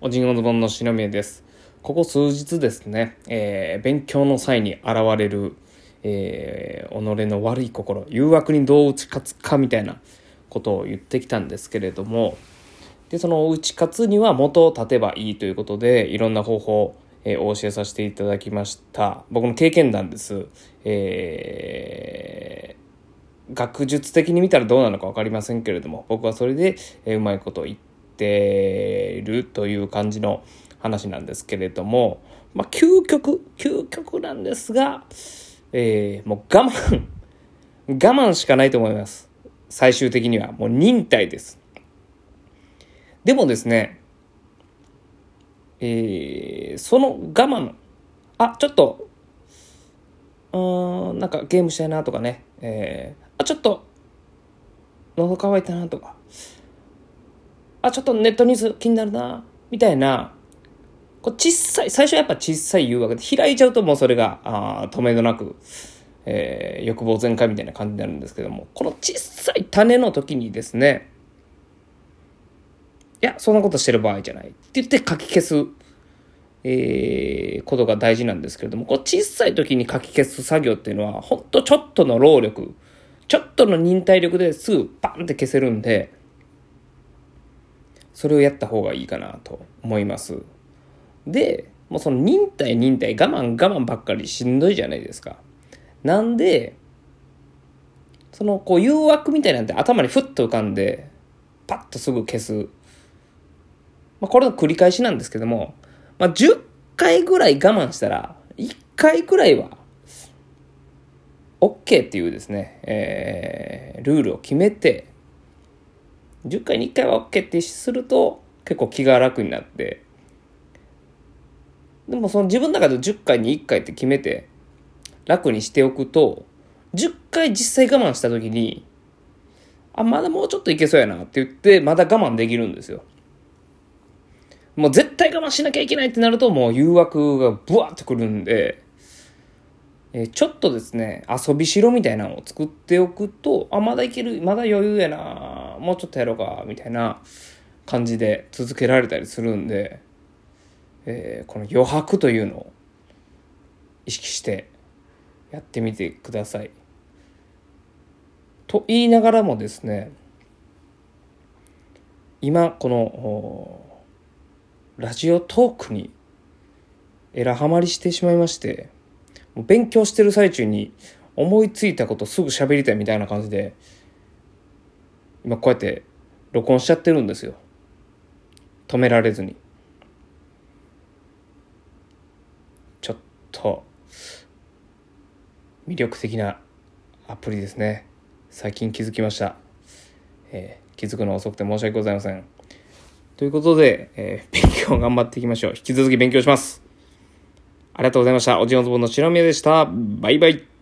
おじんおズボンの篠宮です。ここ数日ですね、えー勉強の際に現れる、えー己の悪い心、誘惑にどう打ち勝つかみたいなことを言ってきたんですけれども、で、その打ち勝つには元を立てばいいということで、いろんな方法、えーお教えさせていただきました。僕の経験談です。えー学術的に見たらどうなのか分かりませんけれども僕はそれで、えうまいこと言っててるという感じの話なんですけれども、まあ、究極究極なんですが、えーもう我慢我慢しかないと思います。最終的には。もう忍耐です。でもですねえーその我慢あちょっとうんなんかゲームしたいなとかね、えーあちょっと喉乾いたなとかあちょっとネットニュース気になるな。みたいな。こう小さい最初はやっぱ小さい誘惑で開いちゃうともうそれがあ止めどなく、えー欲望全開みたいな感じになるんですけども。この小さい種の時にですねいやそんなことしてる場合じゃないって言って書き消すえーことが大事なんですけれども、こう小さい時に書き消す作業っていうのは、ほんとちょっとの労力、ちょっとの忍耐力ですぐパンって消せるんで、それをやった方がいいかなと思います。で、もうその忍耐忍耐、我慢我慢ばっかりしんどいじゃないですか。なんで、そのこう誘惑みたいなんて頭にふっと浮かんで、パッとすぐ消す。まあこれの繰り返しなんですけども、まあ、10回ぐらい我慢したら、1回ぐらいは、OK っていうですね、えールールを決めて、10回に1回は OK ってすると、結構気が楽になって、でもその自分の中で10回に1回って決めて、楽にしておくと、10回実際我慢した時に、あ、まだもうちょっといけそうやなって言って、まだ我慢できるんですよ。もう絶対我慢しなきゃいけないってなるともう誘惑がブワーってくるんで、えちょっとですね遊びしろみたいなのを作っておくとあまだいけるまだ余裕やなもうちょっとやろうかみたいな感じで続けられたりするんで、えーこの余白というのを意識してやってみてください。と言いながらもですね今このラジオトークにえらはまりしてしまいまして勉強してる最中に思いついたことすぐ喋りたいみたいな感じで今こうやって録音しちゃってるんですよ止められずにちょっと魅力的なアプリですね最近気づきました、えー気づくの遅くて申し訳ございませんということで、えー勉強頑張っていきましょう。引き続き勉強します。ありがとうございました。おじおずぼんの白宮でした。バイバイ。